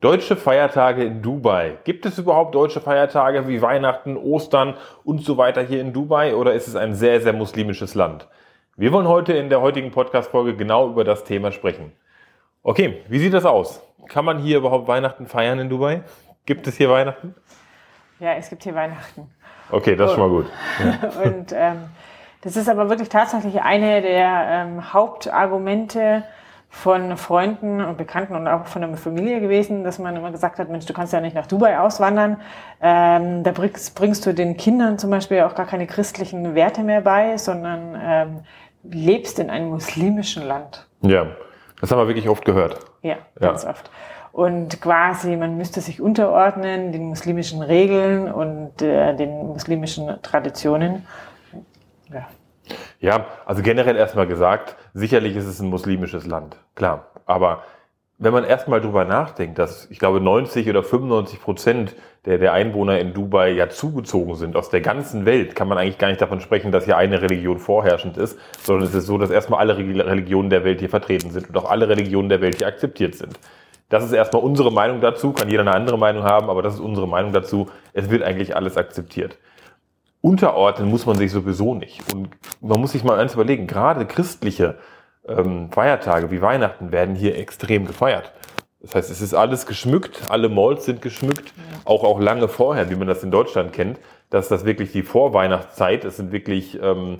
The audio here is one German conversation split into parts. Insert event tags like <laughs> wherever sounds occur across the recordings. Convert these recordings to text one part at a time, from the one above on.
Deutsche Feiertage in Dubai. Gibt es überhaupt deutsche Feiertage wie Weihnachten, Ostern und so weiter hier in Dubai oder ist es ein sehr, sehr muslimisches Land? Wir wollen heute in der heutigen Podcast-Folge genau über das Thema sprechen. Okay, wie sieht das aus? Kann man hier überhaupt Weihnachten feiern in Dubai? Gibt es hier Weihnachten? Ja, es gibt hier Weihnachten. Okay, das ist schon mal gut. Ja. <laughs> Und ähm, das ist aber wirklich tatsächlich eine der ähm, Hauptargumente, von Freunden und Bekannten und auch von der Familie gewesen, dass man immer gesagt hat, Mensch, du kannst ja nicht nach Dubai auswandern. Ähm, da bringst, bringst, du den Kindern zum Beispiel auch gar keine christlichen Werte mehr bei, sondern ähm, lebst in einem muslimischen Land. Ja, das haben wir wirklich oft gehört. Ja, ganz ja. oft. Und quasi, man müsste sich unterordnen den muslimischen Regeln und äh, den muslimischen Traditionen. Ja. Ja, also generell erstmal gesagt, sicherlich ist es ein muslimisches Land, klar. Aber wenn man erstmal drüber nachdenkt, dass ich glaube 90 oder 95 Prozent der, der Einwohner in Dubai ja zugezogen sind aus der ganzen Welt, kann man eigentlich gar nicht davon sprechen, dass hier eine Religion vorherrschend ist, sondern es ist so, dass erstmal alle Religionen der Welt hier vertreten sind und auch alle Religionen der Welt hier akzeptiert sind. Das ist erstmal unsere Meinung dazu, kann jeder eine andere Meinung haben, aber das ist unsere Meinung dazu. Es wird eigentlich alles akzeptiert unterordnen muss man sich sowieso nicht. Und man muss sich mal eins überlegen, gerade christliche ähm, Feiertage wie Weihnachten werden hier extrem gefeiert. Das heißt, es ist alles geschmückt, alle Malls sind geschmückt, auch, auch lange vorher, wie man das in Deutschland kennt, dass das wirklich die Vorweihnachtszeit, es sind wirklich, ähm,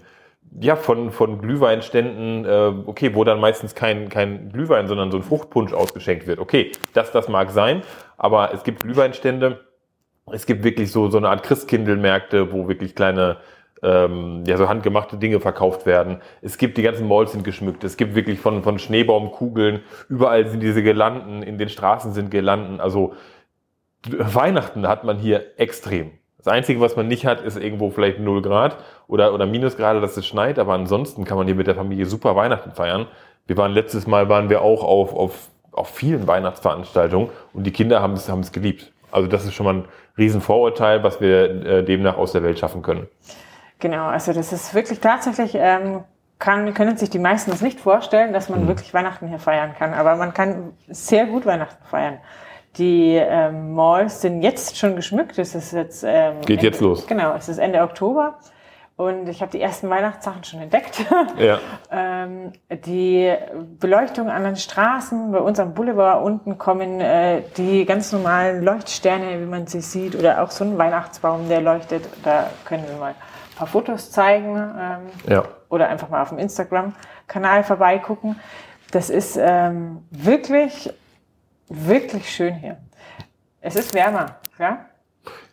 ja, von, von Glühweinständen, äh, okay, wo dann meistens kein, kein Glühwein, sondern so ein Fruchtpunsch ausgeschenkt wird. Okay, das, das mag sein, aber es gibt Glühweinstände, es gibt wirklich so, so eine Art Christkindlmärkte, wo wirklich kleine, ähm, ja, so handgemachte Dinge verkauft werden. Es gibt die ganzen Malls sind geschmückt. Es gibt wirklich von, von Schneebaumkugeln. Überall sind diese Girlanden. In den Straßen sind Girlanden. Also Weihnachten hat man hier extrem. Das Einzige, was man nicht hat, ist irgendwo vielleicht 0 Grad oder, oder Minusgrade, dass es schneit. Aber ansonsten kann man hier mit der Familie super Weihnachten feiern. Wir waren letztes Mal, waren wir auch auf, auf, auf vielen Weihnachtsveranstaltungen und die Kinder haben es, haben es geliebt. Also das ist schon mal ein Riesenvorurteil, was wir äh, demnach aus der Welt schaffen können. Genau, also das ist wirklich tatsächlich, ähm, kann, können sich die meisten das nicht vorstellen, dass man mhm. wirklich Weihnachten hier feiern kann. Aber man kann sehr gut Weihnachten feiern. Die ähm, Malls sind jetzt schon geschmückt. Es ist jetzt ähm, geht Ende, jetzt los. Genau, es ist Ende Oktober. Und ich habe die ersten Weihnachtssachen schon entdeckt. <laughs> Ja. ähm, die Beleuchtung an den Straßen, bei uns am Boulevard unten kommen äh, die ganz normalen Leuchtsterne, wie man sie sieht, oder auch so ein Weihnachtsbaum, der leuchtet. Da können wir mal ein paar Fotos zeigen ähm, ja. oder einfach mal auf dem Instagram-Kanal vorbeigucken. Das ist ähm, wirklich, wirklich schön hier. Es ist wärmer, ja.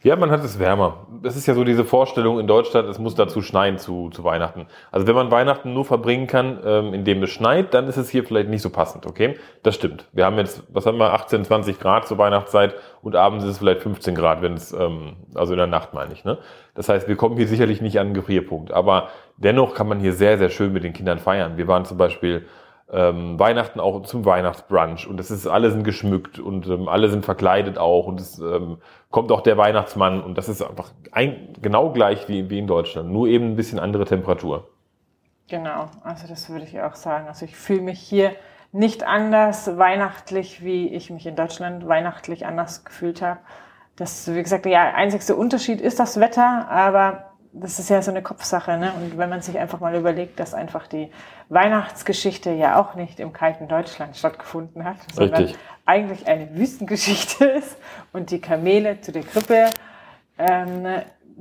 Ja, man hat es wärmer. Das ist ja so diese Vorstellung in Deutschland, es muss dazu schneien zu, zu Weihnachten. Also wenn man Weihnachten nur verbringen kann, ähm, indem es schneit, dann ist es hier vielleicht nicht so passend, okay? Das stimmt. Wir haben jetzt, was haben wir, 18, 20 Grad zur Weihnachtszeit und abends ist es vielleicht 15 Grad, wenn es, ähm, also in der Nacht meine ich, ne? Das heißt, wir kommen hier sicherlich nicht an einen Gefrierpunkt. Aber dennoch kann man hier sehr, sehr schön mit den Kindern feiern. Wir waren zum Beispiel ähm, Weihnachten auch zum Weihnachtsbrunch und es ist alle sind geschmückt und ähm, alle sind verkleidet auch und es ähm, kommt auch der Weihnachtsmann und das ist einfach ein, genau gleich wie, wie in Deutschland, nur eben ein bisschen andere Temperatur. Genau, also das würde ich auch sagen. Also ich fühle mich hier nicht anders weihnachtlich, wie ich mich in Deutschland weihnachtlich anders gefühlt habe. Das, wie gesagt, der einzigste Unterschied ist das Wetter, aber das ist ja so eine Kopfsache, ne? Und wenn man sich einfach mal überlegt, dass einfach die Weihnachtsgeschichte ja auch nicht im kalten Deutschland stattgefunden hat, sondern Richtig. eigentlich eine Wüstengeschichte <laughs> ist und die Kamele zu der Krippe ähm,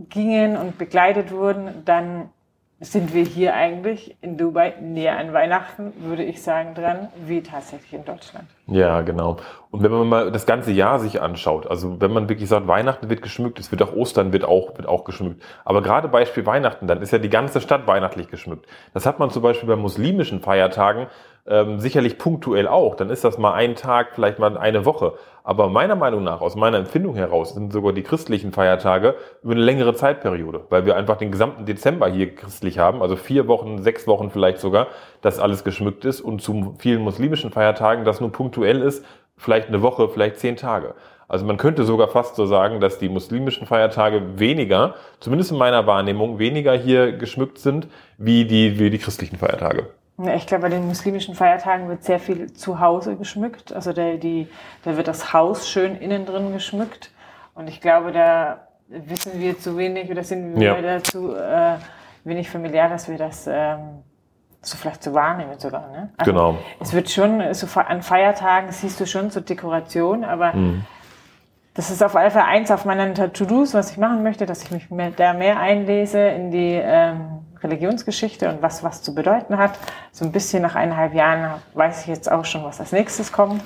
gingen und begleitet wurden, dann sind wir hier eigentlich in Dubai näher an Weihnachten, würde ich sagen, dran, wie tatsächlich in Deutschland. Ja, genau. Und wenn man mal das ganze Jahr sich anschaut, also wenn man wirklich sagt, Weihnachten wird geschmückt, es wird auch Ostern wird auch, wird auch geschmückt. Aber gerade Beispiel Weihnachten, dann ist ja die ganze Stadt weihnachtlich geschmückt. Das hat man zum Beispiel bei muslimischen Feiertagen ähm, sicherlich punktuell auch. Dann ist das mal ein Tag, vielleicht mal eine Woche. Aber meiner Meinung nach, aus meiner Empfindung heraus, sind sogar die christlichen Feiertage über eine längere Zeitperiode, weil wir einfach den gesamten Dezember hier christlich haben, also vier Wochen, sechs Wochen vielleicht sogar, dass alles geschmückt ist und zu vielen muslimischen Feiertagen das nur punktuell ist, vielleicht eine Woche, vielleicht zehn Tage. Also man könnte sogar fast so sagen, dass die muslimischen Feiertage weniger, zumindest in meiner Wahrnehmung, weniger hier geschmückt sind wie die, wie die christlichen Feiertage. Ich glaube, bei den muslimischen Feiertagen wird sehr viel zu Hause geschmückt. Also der, die, da wird das Haus schön innen drin geschmückt. Und ich glaube, da wissen wir zu wenig oder sind wir ja. dazu äh, wenig familiär, dass wir das ähm, so vielleicht zu wahrnehmen sogar. Ne? Also genau. Es wird schon, so an Feiertagen siehst du schon so Dekoration, aber mhm. das ist auf alle Fälle eins auf meinen To-Dos, was ich machen möchte, dass ich mich mehr, da mehr einlese in die ähm, Religionsgeschichte und was was zu bedeuten hat. So ein bisschen nach eineinhalb Jahren weiß ich jetzt auch schon, was als nächstes kommt.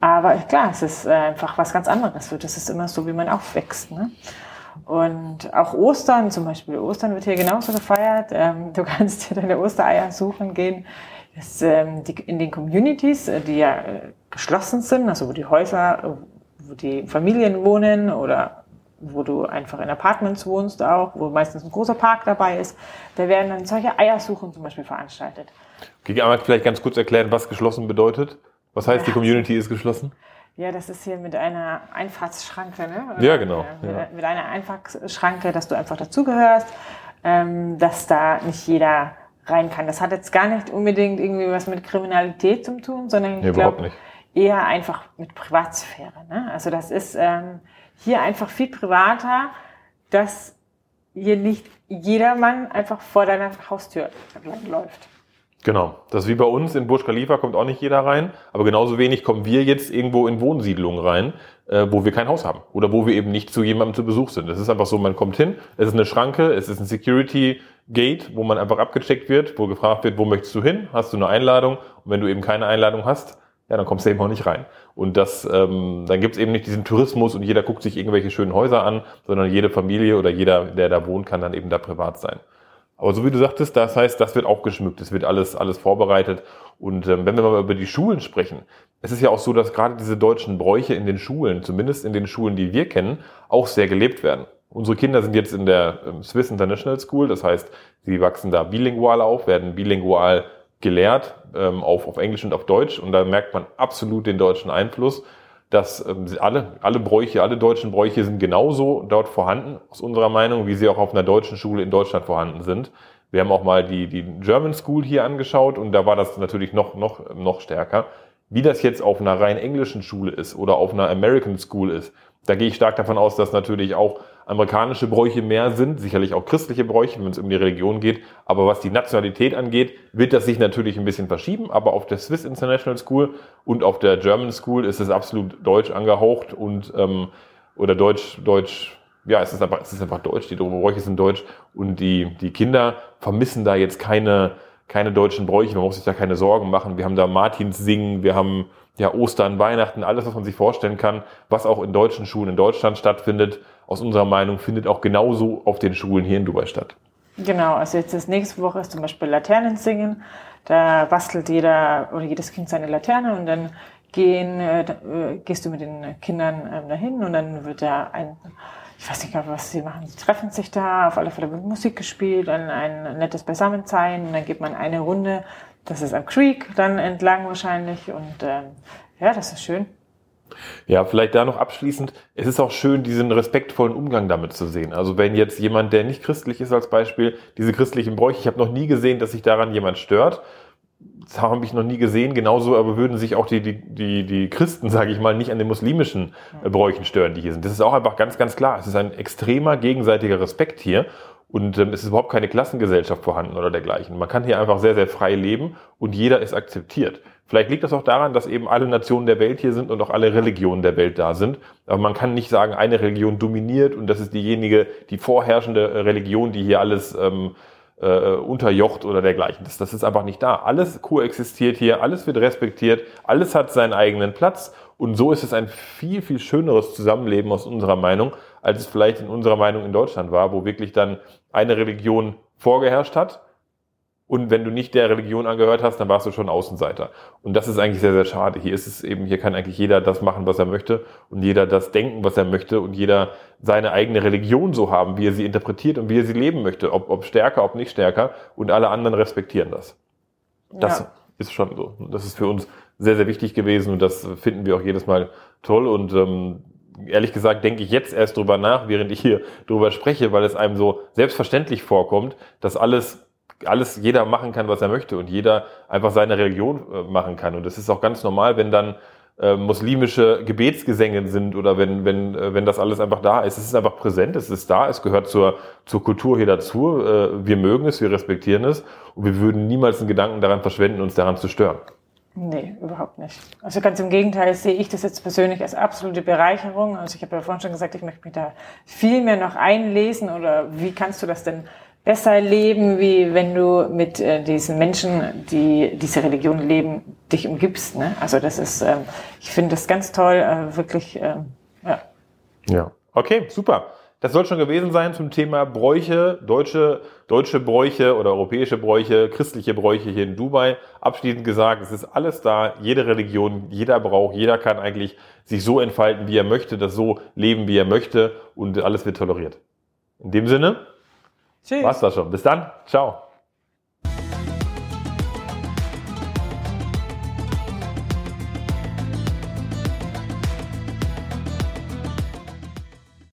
Aber klar, es ist äh, einfach was ganz anderes. Das ist immer so, wie man aufwächst. Ne? Und auch Ostern zum Beispiel. Ostern wird hier genauso gefeiert. Ähm, du <laughs> kannst dir deine Ostereier suchen gehen. Ähm, in den Communities, äh, die ja äh, geschlossen sind, also wo die Häuser, wo die Familien wohnen oder wo du einfach in Apartments wohnst auch, wo meistens ein großer Park dabei ist, da werden dann solche Eiersuchen zum Beispiel veranstaltet. Okay, einmal vielleicht ganz kurz erklären, was geschlossen bedeutet. Was heißt, ja. die Community ist geschlossen? Ja, das ist hier mit einer Einfahrtsschranke, ne? Oder ja, genau. Mit, ja. mit, einer Einfahrtsschranke, dass du einfach dazugehörst, ähm, dass da nicht jeder rein kann. Das hat jetzt gar nicht unbedingt irgendwie was mit Kriminalität zu tun, sondern ich nee, glaube eher einfach mit Privatsphäre. Ne? Also das ist ähm, hier einfach viel privater, dass hier nicht jedermann einfach vor deiner Haustür läuft. Genau. Das ist wie bei uns in Burj Khalifa kommt auch nicht jeder rein, aber genauso wenig kommen wir jetzt irgendwo in Wohnsiedlungen rein, äh, wo wir kein Haus haben oder wo wir eben nicht zu jemandem zu Besuch sind. Das ist einfach so, man kommt hin, es ist eine Schranke, es ist ein Security Gate, wo man einfach abgecheckt wird, wo gefragt wird, wo möchtest du hin? Hast du eine Einladung? Und wenn du eben keine Einladung hast, ja, dann kommst du eben auch nicht rein. Und das, ähm, dann gibt's eben nicht diesen Tourismus und jeder guckt sich irgendwelche schönen Häuser an, sondern jede Familie oder jeder, der da wohnt, kann dann eben da privat sein. Aber so wie du sagtest, das heißt, das wird auch geschmückt, es wird alles, alles vorbereitet. Und ähm, wenn wir mal über die Schulen sprechen, es ist ja auch so, dass gerade diese deutschen Bräuche in den Schulen, zumindest in den Schulen, die wir kennen, auch sehr gelebt werden. Unsere Kinder sind jetzt in der ähm, Swiss International School, das heißt, sie wachsen da bilingual auf, werden bilingual gelehrt, ähm, auf, auf Englisch und auf Deutsch. Und da merkt man absolut den deutschen Einfluss dass ähm, alle, alle Bräuche, alle deutschen Bräuche sind genauso dort vorhanden, aus unserer Meinung, wie sie auch auf einer deutschen Schule in Deutschland vorhanden sind. Wir haben auch mal die, die German School hier angeschaut und da war das natürlich noch, noch, noch stärker. Wie das jetzt auf einer rein englischen Schule ist oder auf einer American School ist, da gehe ich stark davon aus, dass natürlich auch amerikanische Bräuche mehr sind, sicherlich auch christliche Bräuche, wenn es um die Religion geht. Aber was die Nationalität angeht, wird das sich natürlich ein bisschen verschieben. Aber auf der Swiss International School und auf der German School ist es absolut deutsch angehaucht und ähm, oder deutsch, deutsch, ja, es ist einfach, es ist einfach deutsch. Die Bräuche sind deutsch und die die Kinder vermissen da jetzt keine keine deutschen Bräuche. Man muss sich da keine Sorgen machen. Wir haben da Martins singen, wir haben ja, Ostern, Weihnachten, alles, was man sich vorstellen kann, was auch in deutschen Schulen in Deutschland stattfindet, aus unserer Meinung findet auch genauso auf den Schulen hier in Dubai statt. Genau, also jetzt das nächste Woche ist zum Beispiel Laternen singen. Da bastelt jeder oder jedes Kind seine Laterne und dann gehen, äh, äh gehst du mit den Kindern ähm, dahin und dann wird da ein, ich weiß nicht was sie machen, sie treffen sich da, auf alle Fälle wird Musik gespielt, dann ein nettes Beisammensein und dann geht man eine Runde das ist am Creek dann entlang wahrscheinlich und ähm, ja, das ist schön. Ja, vielleicht da noch abschließend. Es ist auch schön, diesen respektvollen Umgang damit zu sehen. Also wenn jetzt jemand, der nicht christlich ist als Beispiel, diese christlichen Bräuche, ich habe noch nie gesehen, dass sich daran jemand stört. Das habe ich noch nie gesehen. Genauso aber würden sich auch die, die, die, die Christen, sage ich mal, nicht an den muslimischen Bräuchen stören, die hier sind. Das ist auch einfach ganz, ganz klar. Es ist ein extremer gegenseitiger Respekt hier. Und ähm, es ist überhaupt keine Klassengesellschaft vorhanden oder dergleichen. Man kann hier einfach sehr, sehr frei leben und jeder ist akzeptiert. Vielleicht liegt das auch daran, dass eben alle Nationen der Welt hier sind und auch alle Religionen der Welt da sind. Aber man kann nicht sagen, eine Religion dominiert und das ist diejenige, die vorherrschende äh, Religion, die hier alles ähm, äh, unterjocht oder dergleichen. Das, das ist einfach nicht da. Alles koexistiert hier, alles wird respektiert, alles hat seinen eigenen Platz und so ist es ein viel, viel schöneres Zusammenleben aus unserer Meinung, als es vielleicht in unserer Meinung in Deutschland war, wo wirklich dann eine Religion vorgeherrscht hat. Und wenn du nicht der Religion angehört hast, dann warst du schon Außenseiter. Und das ist eigentlich sehr, sehr schade. Hier ist es eben, hier kann eigentlich jeder das machen, was er möchte und jeder das denken, was er möchte und jeder seine eigene Religion so haben, wie er sie interpretiert und wie er sie leben möchte. Ob, ob stärker, ob nicht stärker. Und alle anderen respektieren das. Das ja. ist schon so. Das ist für uns sehr, sehr wichtig gewesen und das finden wir auch jedes Mal toll und ähm, ehrlich gesagt denke ich jetzt erst drüber nach, während ich hier drüber spreche, weil es einem so selbstverständlich vorkommt, dass alles alles jeder machen kann, was er möchte und jeder einfach seine Religion äh, machen kann. Und das ist auch ganz normal, wenn dann äh, muslimische Gebetsgesänge sind oder wenn, wenn, äh, wenn das alles einfach da ist. Es ist einfach präsent, es ist da, es gehört zur, zur Kultur hier dazu. Äh, wir mögen es, wir respektieren es und wir würden niemals einen Gedanken daran verschwenden, uns daran zu stören. Nee, überhaupt nicht. Also ganz im Gegenteil sehe ich das jetzt persönlich als absolute Bereicherung. Also ich habe ja vorhin schon gesagt, ich möchte mich da viel mehr noch einlesen oder wie kannst du das denn besser leben, wie wenn du mit äh, diesen Menschen, die diese Religion leben, dich umgibst. Ne? Also das ist, ähm, ich finde das ganz toll, äh, wirklich, ähm, ja. Ja, okay, super. Das soll schon gewesen sein zum Thema Bräuche, deutsche, deutsche Bräuche oder europäische Bräuche, christliche Bräuche hier in Dubai. Abschließend gesagt, es ist alles da, jede Religion, jeder Brauch, jeder kann eigentlich sich so entfalten, wie er möchte, das so leben, wie er möchte und alles wird toleriert. In dem Sinne, Tschüss. War's das schon. Bis dann. Ciao.